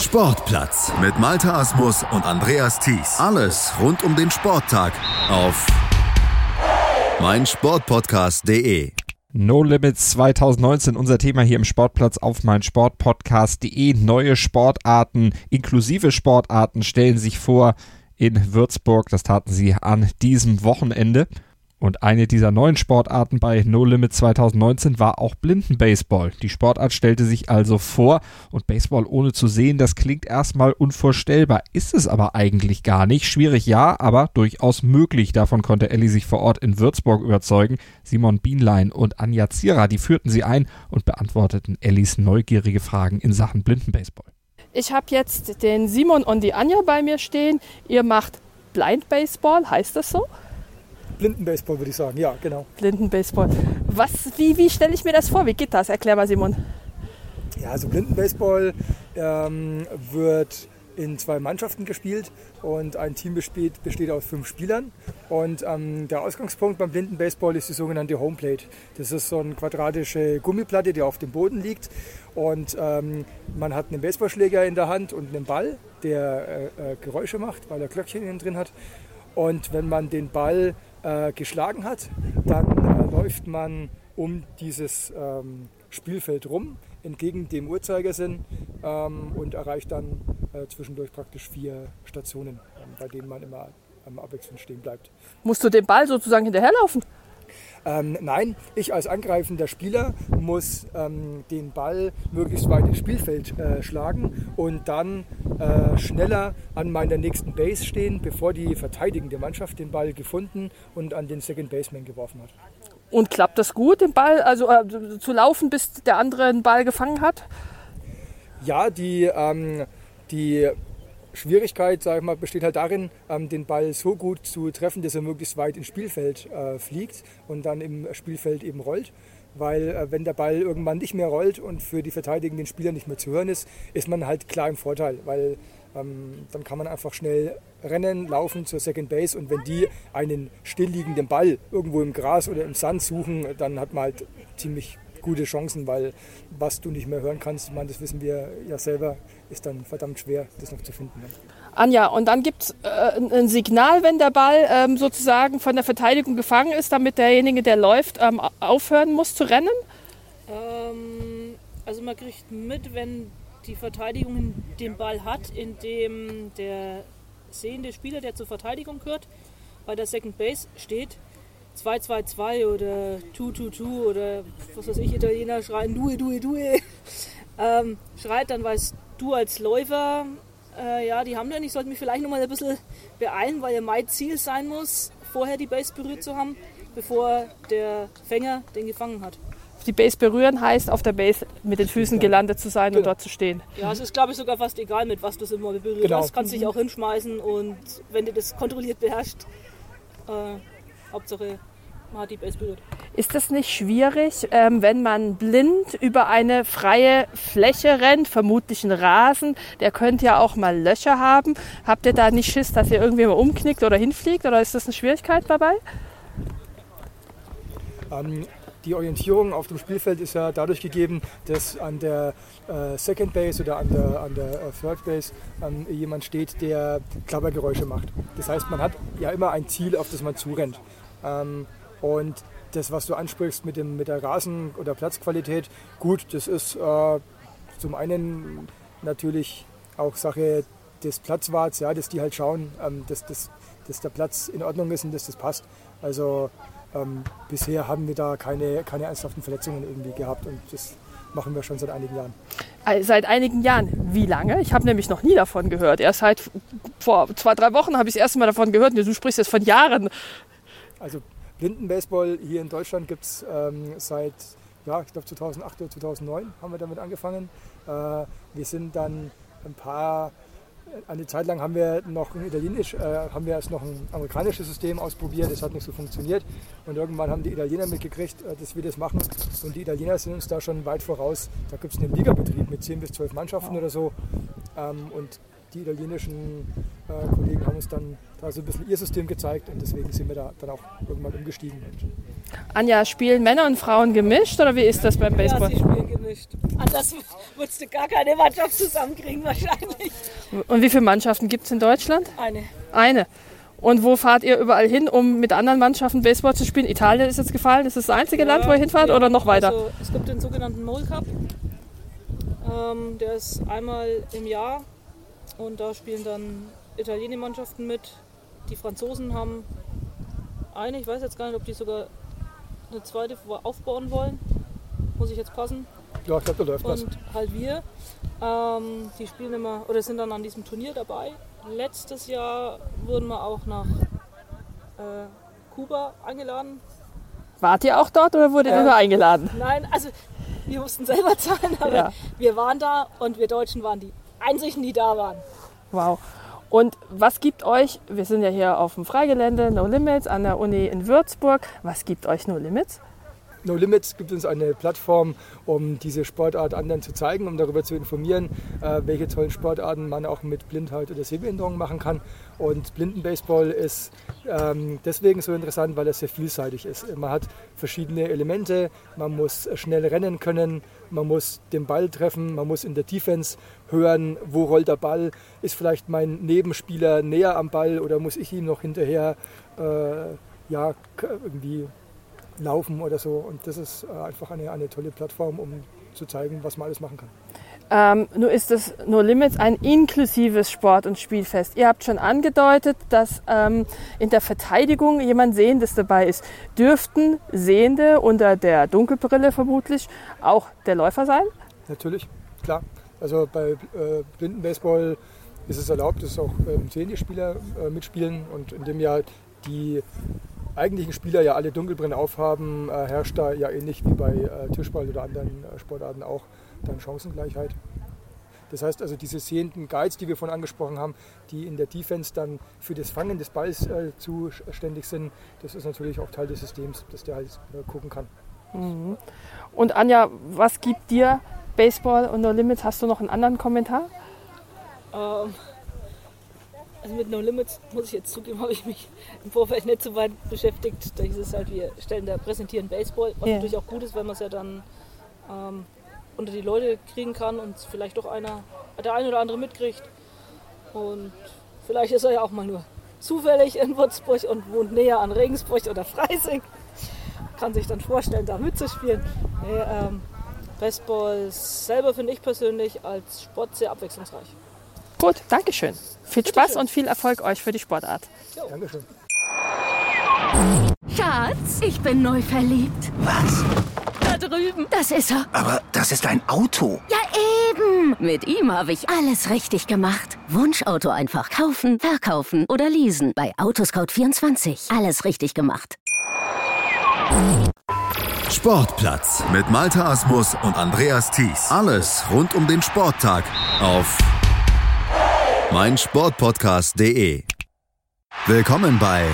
Sportplatz mit Malta Asmus und Andreas Thies. Alles rund um den Sporttag auf meinsportpodcast.de. No Limits 2019, unser Thema hier im Sportplatz auf meinsportpodcast.de. Neue Sportarten, inklusive Sportarten stellen sich vor in Würzburg. Das taten sie an diesem Wochenende. Und eine dieser neuen Sportarten bei No Limit 2019 war auch Blindenbaseball. Die Sportart stellte sich also vor und Baseball ohne zu sehen, das klingt erstmal unvorstellbar, ist es aber eigentlich gar nicht. Schwierig ja, aber durchaus möglich. Davon konnte Ellie sich vor Ort in Würzburg überzeugen. Simon Bienlein und Anja Zierer, die führten sie ein und beantworteten Ellis neugierige Fragen in Sachen Blindenbaseball. Ich habe jetzt den Simon und die Anja bei mir stehen. Ihr macht Blind Baseball, heißt das so? Blindenbaseball würde ich sagen, ja, genau. Blindenbaseball. Was, wie, wie stelle ich mir das vor? Wie geht das? Erklär mal, Simon. Ja, also Blindenbaseball ähm, wird in zwei Mannschaften gespielt und ein Team besteht, besteht aus fünf Spielern. Und ähm, der Ausgangspunkt beim Blindenbaseball ist die sogenannte Homeplate. Das ist so eine quadratische Gummiplatte, die auf dem Boden liegt. Und ähm, man hat einen Baseballschläger in der Hand und einen Ball, der äh, äh, Geräusche macht, weil er Glöckchen innen drin hat. Und wenn man den Ball äh, geschlagen hat, dann äh, läuft man um dieses ähm, Spielfeld rum, entgegen dem Uhrzeigersinn ähm, und erreicht dann äh, zwischendurch praktisch vier Stationen, bei denen man immer am abwechselnd stehen bleibt. Musst du den Ball sozusagen hinterherlaufen? Ähm, nein, ich als angreifender Spieler muss ähm, den Ball möglichst weit ins Spielfeld äh, schlagen und dann äh, schneller an meiner nächsten Base stehen, bevor die verteidigende Mannschaft den Ball gefunden und an den Second Baseman geworfen hat. Und klappt das gut, den Ball also äh, zu laufen, bis der andere den Ball gefangen hat? Ja, die, ähm, die Schwierigkeit, sag ich mal, besteht halt darin, ähm, den Ball so gut zu treffen, dass er möglichst weit ins Spielfeld äh, fliegt und dann im Spielfeld eben rollt. Weil äh, wenn der Ball irgendwann nicht mehr rollt und für die verteidigenden Spieler nicht mehr zu hören ist, ist man halt klar im Vorteil, weil ähm, dann kann man einfach schnell rennen, laufen zur Second Base und wenn die einen stillliegenden Ball irgendwo im Gras oder im Sand suchen, dann hat man halt ziemlich gute Chancen, weil was du nicht mehr hören kannst, ich meine, das wissen wir ja selber, ist dann verdammt schwer, das noch zu finden. Ne? Anja, und dann gibt es äh, ein Signal, wenn der Ball ähm, sozusagen von der Verteidigung gefangen ist, damit derjenige, der läuft, ähm, aufhören muss zu rennen? Ähm, also man kriegt mit, wenn die Verteidigung den Ball hat, indem der sehende Spieler, der zur Verteidigung gehört, bei der Second Base steht, 2-2-2 oder 2-2-2 oder was weiß ich, Italiener schreien Due, Due, Due, ähm, schreit, dann weißt du als Läufer, äh, ja, die haben dann, ich sollte mich vielleicht noch mal ein bisschen beeilen, weil ja mein Ziel sein muss, vorher die Base berührt zu haben, bevor der Fänger den gefangen hat. Die Base berühren heißt, auf der Base mit den Füßen gelandet zu sein genau. und dort zu stehen. Ja, es ist, glaube ich, sogar fast egal, mit was du es immer berührt genau. hast. Kannst dich auch hinschmeißen und wenn du das kontrolliert beherrschst, äh, Hauptsache man hat die Base berührt. Ist das nicht schwierig, ähm, wenn man blind über eine freie Fläche rennt, vermutlich ein Rasen, der könnte ja auch mal Löcher haben. Habt ihr da nicht Schiss, dass ihr irgendwie mal umknickt oder hinfliegt oder ist das eine Schwierigkeit dabei? Ähm, die Orientierung auf dem Spielfeld ist ja dadurch gegeben, dass an der äh, Second Base oder an der, an der äh, Third Base ähm, jemand steht, der Klappergeräusche macht. Das heißt, man hat ja immer ein Ziel, auf das man zurennt. Ähm, und das, was du ansprichst mit, dem, mit der Rasen- oder Platzqualität, gut, das ist äh, zum einen natürlich auch Sache des Platzwarts, ja, dass die halt schauen, ähm, dass, dass, dass der Platz in Ordnung ist und dass das passt. Also ähm, bisher haben wir da keine, keine ernsthaften Verletzungen irgendwie gehabt und das machen wir schon seit einigen Jahren. Äh, seit einigen Jahren. Wie lange? Ich habe nämlich noch nie davon gehört. Erst seit vor zwei, drei Wochen habe ich das erste Mal davon gehört. Du sprichst jetzt von Jahren. Also Blindenbaseball hier in Deutschland gibt es ähm, seit, ja, ich glaube 2008 oder 2009 haben wir damit angefangen. Äh, wir sind dann ein paar, eine Zeit lang haben wir noch ein Italienisch, äh, haben wir erst noch ein amerikanisches System ausprobiert, das hat nicht so funktioniert. Und irgendwann haben die Italiener mitgekriegt, äh, dass wir das machen. Und die Italiener sind uns da schon weit voraus. Da gibt es einen Ligabetrieb mit 10 bis 12 Mannschaften oder so. Ähm, und die italienischen äh, Kollegen haben uns dann da so ein bisschen ihr System gezeigt und deswegen sind wir da dann auch irgendwann umgestiegen. Anja, spielen Männer und Frauen gemischt oder wie ist das beim Baseball? Ja, sie spielen gemischt. Anders würdest du gar keine Mannschaft zusammenkriegen wahrscheinlich. Und wie viele Mannschaften gibt es in Deutschland? Eine. Eine. Und wo fahrt ihr überall hin, um mit anderen Mannschaften Baseball zu spielen? Italien ist jetzt gefallen. Ist das das einzige Land, wo ihr hinfahrt ja. oder noch weiter? Also, es gibt den sogenannten Mole Cup. Ähm, der ist einmal im Jahr und da spielen dann italienische Mannschaften mit. Die Franzosen haben eine, ich weiß jetzt gar nicht, ob die sogar eine zweite aufbauen wollen. Muss ich jetzt passen. Ja, ich glaube, da läuft was. Und halt wir, ähm, die spielen immer oder sind dann an diesem Turnier dabei. Letztes Jahr wurden wir auch nach äh, Kuba eingeladen. Wart ihr auch dort oder wurdet ihr Ja. nur eingeladen? Nein, also wir mussten selber zahlen, aber Ja. wir waren da und wir Deutschen waren die einzigen, die da waren. Wow. Und was gibt euch, wir sind ja hier auf dem Freigelände No Limits an der Uni in Würzburg, was gibt euch No Limits? No Limits gibt uns eine Plattform, um diese Sportart anderen zu zeigen, um darüber zu informieren, äh, welche tollen Sportarten man auch mit Blindheit oder Sehbehinderung machen kann. Und Blindenbaseball ist ähm, deswegen so interessant, weil es sehr vielseitig ist. Man hat verschiedene Elemente, man muss schnell rennen können, man muss den Ball treffen, man muss in der Defense hören, wo rollt der Ball, ist vielleicht mein Nebenspieler näher am Ball oder muss ich ihm noch hinterher äh, ja, irgendwie laufen oder so. Und das ist äh, einfach eine, eine tolle Plattform, um zu zeigen, was man alles machen kann. Ähm, nur ist das No Limits ein inklusives Sport- und Spielfest. Ihr habt schon angedeutet, dass ähm, in der Verteidigung jemand Sehendes dabei ist. Dürften Sehende unter der Dunkelbrille vermutlich auch der Läufer sein? Natürlich, klar. Also bei äh, Blindenbaseball ist es erlaubt, dass auch ähm, sehende Spieler äh, mitspielen. Und in dem Jahr die eigentlichen Spieler ja alle Dunkelbrillen aufhaben, äh, herrscht da ja ähnlich wie bei äh, Tischball oder anderen äh, Sportarten auch dann Chancengleichheit. Das heißt also, diese sehenden Guides, die wir vorhin angesprochen haben, die in der Defense dann für das Fangen des Balls äh, zuständig sind, das ist natürlich auch Teil des Systems, dass der halt äh, gucken kann. Und Anja, was gibt dir Baseball und No Limits? Hast du noch einen anderen Kommentar? Ähm, also mit No Limits, muss ich jetzt zugeben, habe ich mich im Vorfeld nicht so weit beschäftigt. Da hieß es halt, wir stellen da, präsentieren Baseball, was Ja. natürlich auch gut ist, weil man es ja dann ähm, unter die Leute kriegen kann und vielleicht doch einer, der eine oder andere mitkriegt. Und vielleicht ist er ja auch mal nur zufällig in Würzburg und wohnt näher an Regensburg oder Freising. Kann sich dann vorstellen, da mitzuspielen. Nee, ähm, Baseball selber finde ich persönlich als Sport sehr abwechslungsreich. Gut, Dankeschön. Viel Spaß und viel Erfolg euch für die Sportart. Dankeschön. Schatz, ich bin neu verliebt. Was? Da drüben. Das ist er. Aber das ist ein Auto. Ja, eben. Mit ihm habe ich alles richtig gemacht. Wunschauto einfach kaufen, verkaufen oder leasen. Bei Autoscout24. Alles richtig gemacht. Sportplatz mit Malta Asmus und Andreas Thies. Alles rund um den Sporttag auf meinsportpodcast.de. Willkommen bei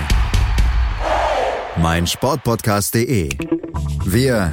meinsportpodcast.de. Wir